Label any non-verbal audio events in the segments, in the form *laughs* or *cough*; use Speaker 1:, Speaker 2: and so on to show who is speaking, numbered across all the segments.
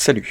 Speaker 1: Salut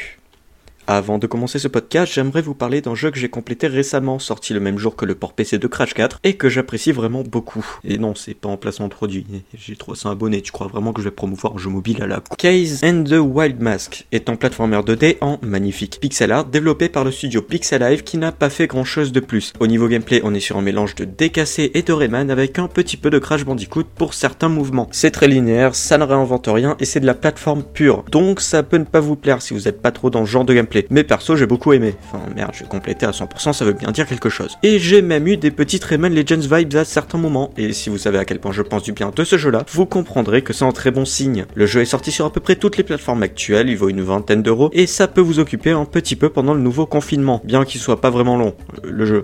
Speaker 1: avant de commencer ce podcast, j'aimerais vous parler d'un jeu que j'ai complété récemment, sorti le même jour que le port PC de Crash 4, et que j'apprécie vraiment beaucoup. Et non, c'est pas en placement de produit, j'ai 300 abonnés, tu crois vraiment que je vais promouvoir un jeu mobile à la Case and the Wild Mask est un platformer 2D en magnifique pixel art développé par le studio Pixelive qui n'a pas fait grand chose de plus. Au niveau gameplay, on est sur un mélange de décassé et de Rayman avec un petit peu de Crash Bandicoot pour certains mouvements. C'est très linéaire, ça ne réinvente rien et c'est de la plateforme pure. Donc ça peut ne pas vous plaire si vous êtes pas trop dans ce genre de gameplay. Mais perso, j'ai beaucoup aimé. Enfin, merde, j'ai complété à 100%, ça veut bien dire quelque chose. Et j'ai même eu des petites Rayman Legends vibes à certains moments. Et si vous savez à quel point je pense du bien de ce jeu-là, vous comprendrez que c'est un très bon signe. Le jeu est sorti sur à peu près toutes les plateformes actuelles, il vaut une vingtaine d'euros, et ça peut vous occuper un petit peu pendant le nouveau confinement, bien qu'il soit pas vraiment long, le jeu.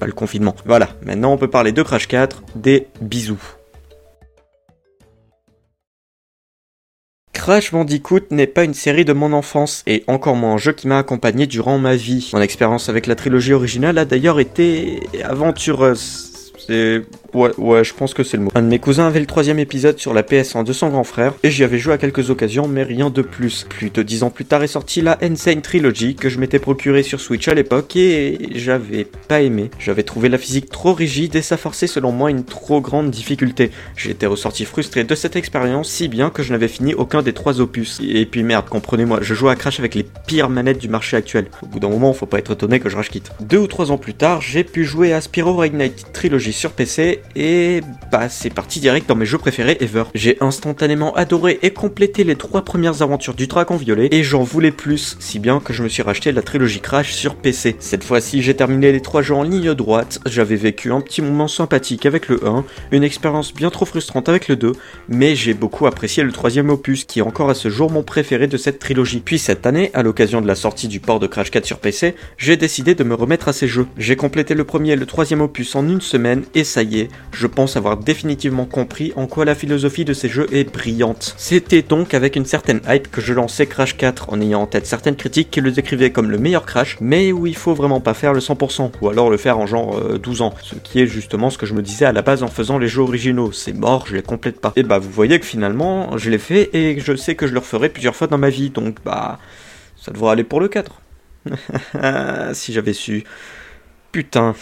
Speaker 1: Pas le confinement. Voilà, maintenant on peut parler de Crash 4, des bisous. Crash Bandicoot n'est pas une série de mon enfance, et encore moins un jeu qui m'a accompagné durant ma vie. Mon expérience avec la trilogie originale a d'ailleurs été aventureuse. C'est Ouais, ouais, je pense que c'est le mot. Un de mes cousins avait le troisième épisode sur la PS1 de son grand frère, et j'y avais joué à quelques occasions, mais rien de plus. Plus de dix ans plus tard est sortie la Insane Trilogy, que je m'étais procuré sur Switch à l'époque, et j'avais pas aimé. J'avais trouvé la physique trop rigide, et ça forçait selon moi une trop grande difficulté. J'étais ressorti frustré de cette expérience, si bien que je n'avais fini aucun des trois opus. Et puis merde, comprenez-moi, je joue à Crash avec les pires manettes du marché actuel. Au bout d'un moment, faut pas être étonné que je rage quitte. Deux ou trois ans plus tard, j'ai pu jouer à Spyro Reignite Trilogy sur PC, et bah c'est parti direct dans mes jeux préférés ever. J'ai instantanément adoré et complété les trois premières aventures du Dragon Violet et j'en voulais plus, si bien que je me suis racheté la trilogie Crash sur PC. Cette fois-ci j'ai terminé les trois jeux en ligne droite, j'avais vécu un petit moment sympathique avec le 1, une expérience bien trop frustrante avec le 2, mais j'ai beaucoup apprécié le troisième opus qui est encore à ce jour mon préféré de cette trilogie. Puis cette année, à l'occasion de la sortie du port de Crash 4 sur PC, j'ai décidé de me remettre à ces jeux. J'ai complété le premier et le troisième opus en une semaine et ça y est, je pense avoir définitivement compris en quoi la philosophie de ces jeux est brillante. C'était donc avec une certaine hype que je lançais Crash 4 en ayant en tête certaines critiques qui le décrivaient comme le meilleur Crash, mais où il faut vraiment pas faire le 100%, ou alors le faire en genre 12 euh, ans, ce qui est justement ce que je me disais à la base en faisant les jeux originaux, c'est mort, je les complète pas. Et bah vous voyez que finalement je l'ai fait et je sais que je le referai plusieurs fois dans ma vie, donc bah ça devrait aller pour le 4. *laughs* si j'avais su. Putain.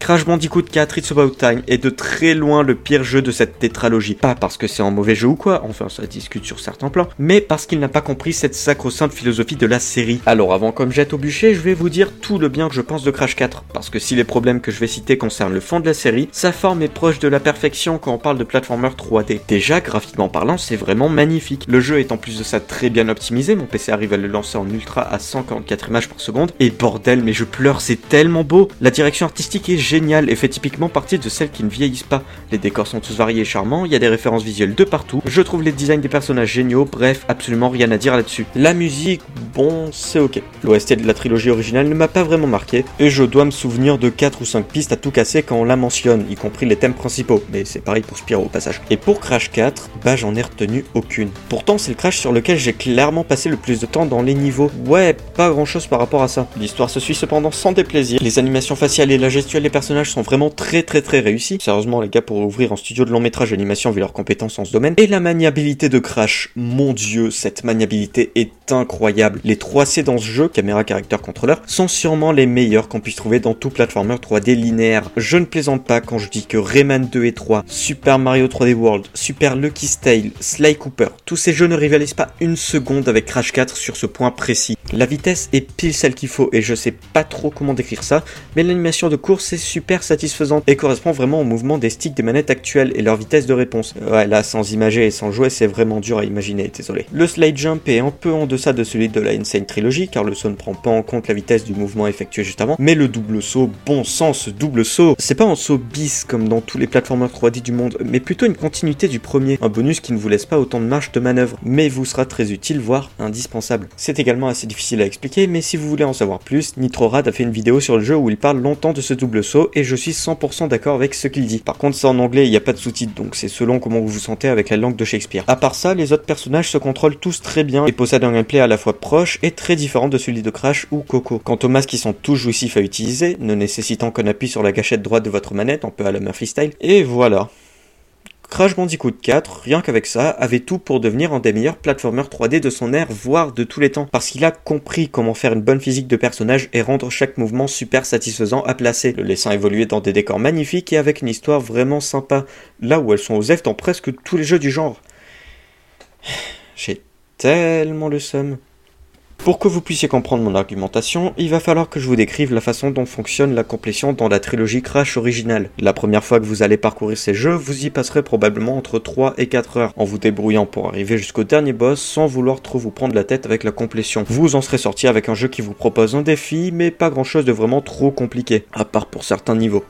Speaker 1: Crash Bandicoot 4 It's About Time est de très loin le pire jeu de cette tétralogie. Pas parce que c'est un mauvais jeu ou quoi, enfin ça discute sur certains plans, mais parce qu'il n'a pas compris cette sacro-sainte philosophie de la série. Alors avant comme jette au bûcher, je vais vous dire tout le bien que je pense de Crash 4, parce que si les problèmes que je vais citer concernent le fond de la série, sa forme est proche de la perfection quand on parle de platformer 3D. Déjà, graphiquement parlant, c'est vraiment magnifique. Le jeu est en plus de ça très bien optimisé, mon PC arrive à le lancer en ultra à 144 images par seconde, et bordel, mais je pleure, c'est tellement beau. La direction artistique est génial et fait typiquement partie de celles qui ne vieillissent pas. Les décors sont tous variés et charmants, il y a des références visuelles de partout, je trouve les designs des personnages géniaux, bref, absolument rien à dire là-dessus. La musique, bon, c'est ok. L'OST de la trilogie originale ne m'a pas vraiment marqué, et je dois me souvenir de 4 ou 5 pistes à tout casser quand on la mentionne, y compris les thèmes principaux, mais c'est pareil pour Spyro au passage. Et pour Crash 4, bah j'en ai retenu aucune. Pourtant, c'est le Crash sur lequel j'ai clairement passé le plus de temps dans les niveaux. Ouais, pas grand chose par rapport à ça. L'histoire se suit cependant sans déplaisir, les animations faciales et la gestuelle des personnages personnages sont vraiment très très très réussis. Sérieusement, les gars pourraient ouvrir un studio de long métrage d'animation vu leurs compétences en ce domaine. Et la maniabilité de Crash, mon dieu, cette maniabilité est incroyable. Les 3C dans ce jeu, caméra, caractère, contrôleur, sont sûrement les meilleurs qu'on puisse trouver dans tout platformer 3D linéaire. Je ne plaisante pas quand je dis que Rayman 2 et 3, Super Mario 3D World, Super Lucky Tale, Sly Cooper, tous ces jeux ne rivalisent pas une seconde avec Crash 4 sur ce point précis. La vitesse est pile celle qu'il faut et je sais pas trop comment décrire ça, mais l'animation de course est super satisfaisante et correspond vraiment au mouvement des sticks des manettes actuelles et leur vitesse de réponse. Ouais, là, sans imager et sans jouer, c'est vraiment dur à imaginer, désolé. Le slide jump est un peu en deçà de celui de la Insane Trilogy, car le saut ne prend pas en compte la vitesse du mouvement effectué juste avant, mais le double saut, bon sens, double saut, c'est pas un saut bis comme dans tous les plateformers 3D du monde, mais plutôt une continuité du premier, un bonus qui ne vous laisse pas autant de marge de manœuvre, mais vous sera très utile, voire indispensable. C'est également assez difficile à expliquer, mais si vous voulez en savoir plus, Nitrorad a fait une vidéo sur le jeu où il parle longtemps de ce double saut et je suis 100% d'accord avec ce qu'il dit. Par contre, c'est en anglais, il n'y a pas de sous-titres, donc c'est selon comment vous vous sentez avec la langue de Shakespeare. À part ça, les autres personnages se contrôlent tous très bien et possèdent un gameplay à la fois proche et très différent de celui de Crash ou Coco. Quant aux masques qui sont tous jouissifs à utiliser, ne nécessitant qu'un appui sur la gâchette droite de votre manette, un peu à la Murphy style, et voilà. Crash Bandicoot 4, rien qu'avec ça, avait tout pour devenir un des meilleurs platformers 3D de son ère, voire de tous les temps, parce qu'il a compris comment faire une bonne physique de personnage et rendre chaque mouvement super satisfaisant à placer, le laissant évoluer dans des décors magnifiques et avec une histoire vraiment sympa, là où elles sont aux F dans presque tous les jeux du genre. *sighs* J'ai tellement le seum. Pour que vous puissiez comprendre mon argumentation, il va falloir que je vous décrive la façon dont fonctionne la complétion dans la trilogie Crash originale. La première fois que vous allez parcourir ces jeux, vous y passerez probablement entre 3 et 4 heures, en vous débrouillant pour arriver jusqu'au dernier boss sans vouloir trop vous prendre la tête avec la complétion. Vous en serez sorti avec un jeu qui vous propose un défi, mais pas grand chose de vraiment trop compliqué, à part pour certains niveaux.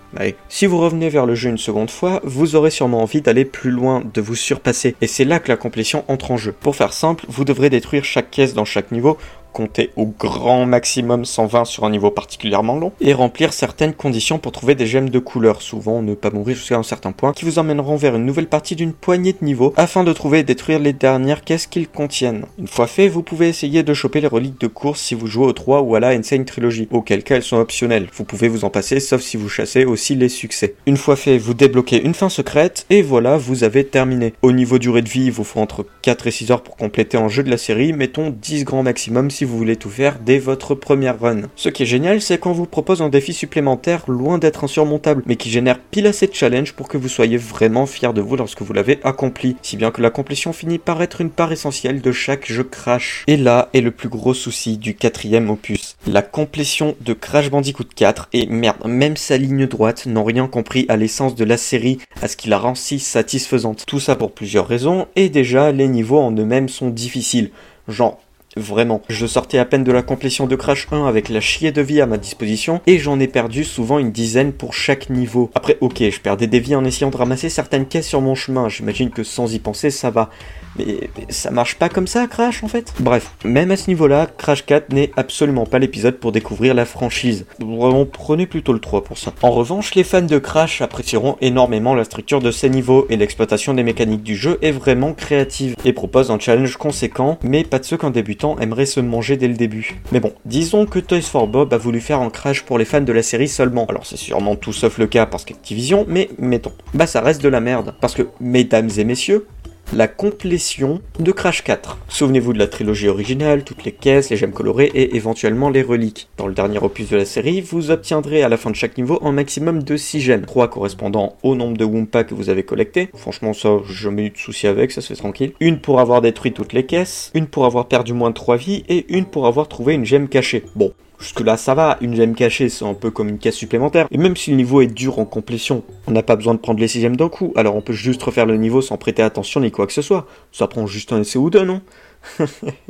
Speaker 1: Si vous revenez vers le jeu une seconde fois, vous aurez sûrement envie d'aller plus loin, de vous surpasser, et c'est là que la complétion entre en jeu. Pour faire simple, vous devrez détruire chaque caisse dans chaque niveau compter au grand maximum 120 sur un niveau particulièrement long, et remplir certaines conditions pour trouver des gemmes de couleur, souvent ne pas mourir jusqu'à un certain point, qui vous emmèneront vers une nouvelle partie d'une poignée de niveaux, afin de trouver et détruire les dernières caisses qu'ils contiennent. Une fois fait, vous pouvez essayer de choper les reliques de course si vous jouez au 3 ou à la Insane Trilogy, auquel cas elles sont optionnelles, vous pouvez vous en passer sauf si vous chassez aussi les succès. Une fois fait, vous débloquez une fin secrète, et voilà, vous avez terminé. Au niveau durée de vie, il vous faut entre 4 et 6 heures pour compléter un jeu de la série, mettons 10 grands maximum si vous voulez tout faire dès votre première run. Ce qui est génial, c'est qu'on vous propose un défi supplémentaire loin d'être insurmontable, mais qui génère pile assez de challenge pour que vous soyez vraiment fier de vous lorsque vous l'avez accompli, si bien que la complétion finit par être une part essentielle de chaque jeu Crash. Et là est le plus gros souci du quatrième opus. La complétion de Crash Bandicoot 4, et merde, même sa ligne droite n'ont rien compris à l'essence de la série, à ce qui la rend si satisfaisante. Tout ça pour plusieurs raisons, et déjà les niveaux en eux-mêmes sont difficiles. Genre, Vraiment. Je sortais à peine de la complétion de Crash 1 avec la chier de vie à ma disposition et j'en ai perdu souvent une dizaine pour chaque niveau. Après, ok, je perdais des vies en essayant de ramasser certaines caisses sur mon chemin. J'imagine que sans y penser, ça va. Mais, ça marche pas comme ça, Crash, en fait. Bref, même à ce niveau-là, Crash 4 n'est absolument pas l'épisode pour découvrir la franchise. Vraiment, prenez plutôt le 3 pour ça. En revanche, les fans de Crash apprécieront énormément la structure de ces niveaux et l'exploitation des mécaniques du jeu est vraiment créative et propose un challenge conséquent, mais pas de ceux qu'un débutant aimerait se manger dès le début. Mais bon, disons que Toys for Bob a voulu faire un Crash pour les fans de la série seulement. Alors c'est sûrement tout sauf le cas parce qu'Activision, mais mettons. Bah ça reste de la merde. Parce que, mesdames et messieurs, la complétion de Crash 4. Souvenez-vous de la trilogie originale, toutes les caisses, les gemmes colorées et éventuellement les reliques. Dans le dernier opus de la série, vous obtiendrez à la fin de chaque niveau un maximum de 6 gemmes, 3 correspondant au nombre de Wumpa que vous avez collecté. Franchement ça, j'ai jamais eu de souci avec, ça se fait tranquille. Une pour avoir détruit toutes les caisses, une pour avoir perdu moins de 3 vies et une pour avoir trouvé une gemme cachée. Bon, Jusque là ça va, une gemme cachée c'est un peu comme une caisse supplémentaire. Et même si le niveau est dur en complétion, on n'a pas besoin de prendre les 6 gemmes d'un coup, alors on peut juste refaire le niveau sans prêter attention ni quoi que ce soit. Ça prend juste un essai ou deux, non? *laughs*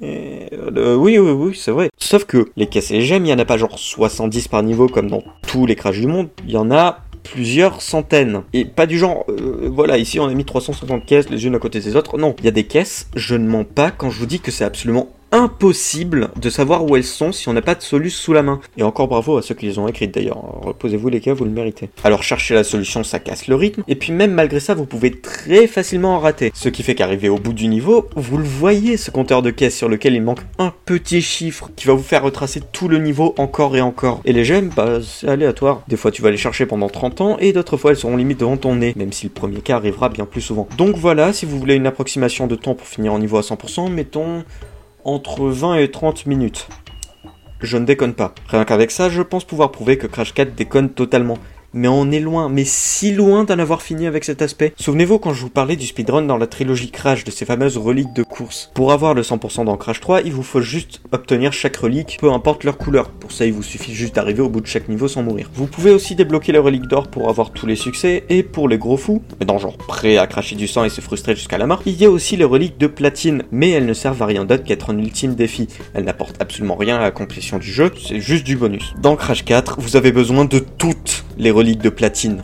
Speaker 1: Euh, oui, oui, oui, c'est vrai. Sauf que les caisses et les gemmes, il n'y en a pas genre 70 par niveau comme dans tous les crashs du monde. Il y en a plusieurs centaines. Et pas du genre, euh, voilà, ici on a mis 350 caisses les unes à côté des autres. Non, il y a des caisses, je ne mens pas quand je vous dis que c'est absolument impossible de savoir où elles sont si on n'a pas de solution sous la main. Et encore bravo à ceux qui les ont écrites d'ailleurs. Reposez-vous les cas, vous le méritez. Alors chercher la solution, ça casse le rythme. Et puis même malgré ça, vous pouvez très facilement en rater. Ce qui fait qu'arriver au bout du niveau, vous le voyez ce compteur de caisse sur lequel il manque un petit chiffre qui va vous faire retracer tout le niveau encore et encore. Et les gemmes, bah c'est aléatoire. Des fois tu vas les chercher pendant 30 ans et d'autres fois elles seront limite devant ton nez, même si le premier cas arrivera bien plus souvent. Donc voilà, si vous voulez une approximation de temps pour finir en niveau à 100%, mettons entre 20 et 30 minutes. Je ne déconne pas. Rien qu'avec ça, je pense pouvoir prouver que Crash 4 déconne totalement mais on est loin, mais si loin d'en avoir fini avec cet aspect. Souvenez-vous quand je vous parlais du speedrun dans la trilogie Crash, de ces fameuses reliques de course. Pour avoir le 100% dans Crash 3, il vous faut juste obtenir chaque relique, peu importe leur couleur. Pour ça, il vous suffit juste d'arriver au bout de chaque niveau sans mourir. Vous pouvez aussi débloquer les reliques d'or pour avoir tous les succès, et pour les gros fous, mais dans genre prêt à cracher du sang et se frustrer jusqu'à la mort, il y a aussi les reliques de platine, mais elles ne servent à rien d'autre qu'être un ultime défi. Elles n'apportent absolument rien à la complétion du jeu, c'est juste du bonus. Dans Crash 4, vous avez besoin de toutes les reliques de platine.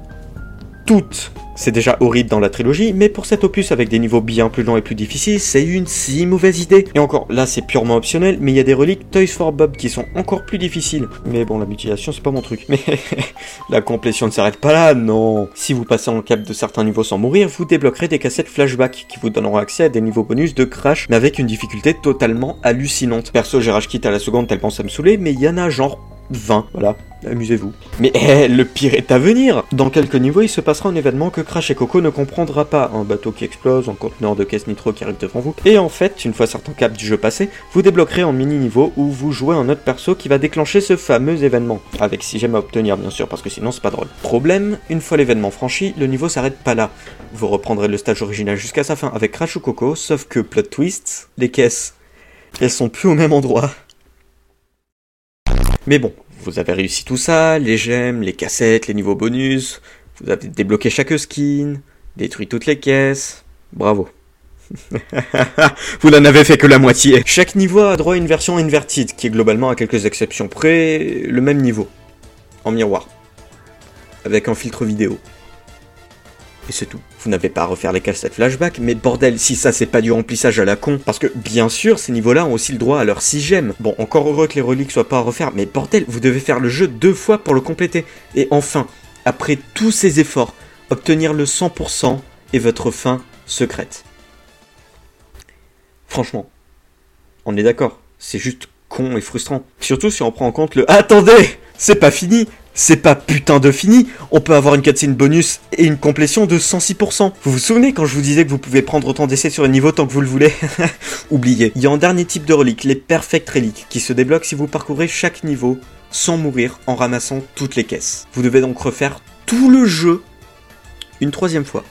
Speaker 1: Toutes c'est déjà horrible dans la trilogie, mais pour cet opus avec des niveaux bien plus longs et plus difficiles, c'est une si mauvaise idée. Et encore, là c'est purement optionnel, mais il y a des reliques Toys for Bob qui sont encore plus difficiles. Mais bon, la mutilation c'est pas mon truc. *laughs* Mais la complétion ne s'arrête pas là, non. Si vous passez en cap de certains niveaux sans mourir, vous débloquerez des cassettes flashback qui vous donneront accès à des niveaux bonus de crash, mais avec une difficulté totalement hallucinante. Perso, j'ai rage quitte à la seconde tellement ça me saoulait, mais il y en a genre 20, voilà. amusez-vous. Mais eh, le pire est à venir Dans quelques niveaux, il se passera un événement que Crash et Coco ne comprendra pas. Un bateau qui explose, un conteneur de caisse nitro qui arrive devant vous. Et en fait, une fois certains caps du jeu passés, vous débloquerez un mini-niveau où vous jouez un autre perso qui va déclencher ce fameux événement. Avec si j'aime à obtenir, bien sûr, parce que sinon c'est pas drôle. Problème, une fois l'événement franchi, le niveau s'arrête pas là. Vous reprendrez le stage original jusqu'à sa fin avec Crash ou Coco, sauf que plot twist, les caisses, elles sont plus au même endroit. Mais bon, vous avez réussi tout ça, les gemmes, les cassettes, les niveaux bonus, vous avez débloqué chaque skin, détruit toutes les caisses, bravo. *laughs* vous n'en avez fait que la moitié. Chaque niveau a droit à une version inverted, qui est globalement, à quelques exceptions près, le même niveau. En miroir. Avec un filtre vidéo. Et c'est tout. Vous n'avez pas à refaire les cassettes flashback, mais bordel, si ça c'est pas du remplissage à la con, parce que bien sûr, ces niveaux-là ont aussi le droit à leur 6 gemmes. Bon, encore heureux que les reliques soient pas à refaire, mais bordel, vous devez faire le jeu deux fois pour le compléter. Et enfin, après tous ces efforts, obtenir le 100% est votre fin secrète. Franchement, on est d'accord, c'est juste con et frustrant. Surtout si on prend en compte le Attendez C'est pas fini c'est pas putain de fini, on peut avoir une cutscene bonus et une complétion de 106%. Vous vous souvenez quand je vous disais que vous pouvez prendre autant d'essais sur un niveau tant que vous le voulez? *laughs* Oubliez. Il y a un dernier type de relique, les Perfect Reliques, qui se débloquent si vous parcourez chaque niveau sans mourir en ramassant toutes les caisses. Vous devez donc refaire tout le jeu une troisième fois.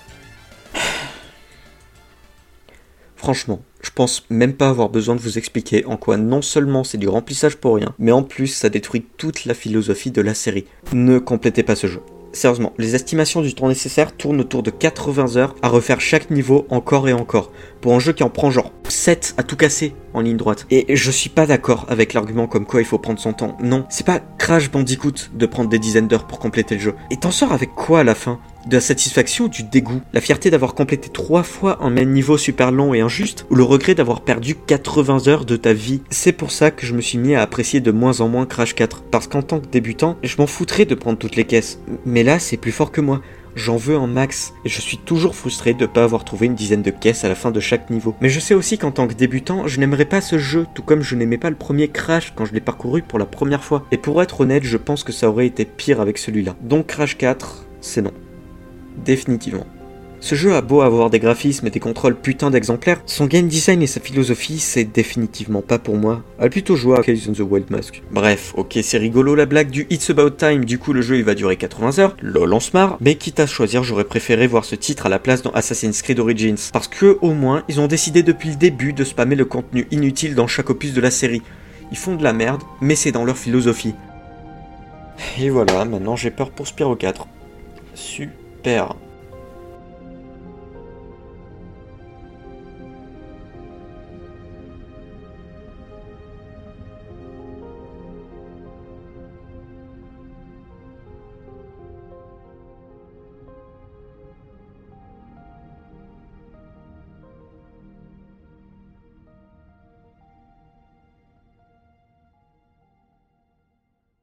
Speaker 1: Franchement, je pense même pas avoir besoin de vous expliquer en quoi non seulement c'est du remplissage pour rien, mais en plus ça détruit toute la philosophie de la série. Ne complétez pas ce jeu. Sérieusement, les estimations du temps nécessaire tournent autour de 80 heures à refaire chaque niveau encore et encore, pour un jeu qui en prend genre 7 à tout casser en ligne droite. Et je suis pas d'accord avec l'argument comme quoi il faut prendre son temps. Non, c'est pas Crash Bandicoot de prendre des dizaines d'heures pour compléter le jeu. Et t'en sors avec quoi à la fin? De la satisfaction ou du dégoût La fierté d'avoir complété trois fois un même niveau super long et injuste Ou le regret d'avoir perdu 80 heures de ta vie C'est pour ça que je me suis mis à apprécier de moins en moins Crash 4. Parce qu'en tant que débutant, je m'en foutrais de prendre toutes les caisses. Mais là, c'est plus fort que moi. J'en veux un max, et je suis toujours frustré de ne pas avoir trouvé une dizaine de caisses à la fin de chaque niveau. Mais je sais aussi qu'en tant que débutant, je n'aimerais pas ce jeu, tout comme je n'aimais pas le premier Crash quand je l'ai parcouru pour la première fois. Et pour être honnête, je pense que ça aurait été pire avec celui-là. Donc Crash 4, c'est non définitivement. Ce jeu a beau avoir des graphismes et des contrôles putain d'exemplaires, son game design et sa philosophie, c'est définitivement pas pour moi. A plutôt jouer à Case on the Wild Mask. Bref, ok, c'est rigolo la blague du It's About Time, du coup le jeu il va durer 80 heures, lol on se marre, mais quitte à choisir, j'aurais préféré voir ce titre à la place dans Assassin's Creed Origins, parce que au moins, ils ont décidé depuis le début de spammer le contenu inutile dans chaque opus de la série. Ils font de la merde, mais c'est dans leur philosophie. Et voilà, maintenant j'ai peur pour Spyro 4. Super père.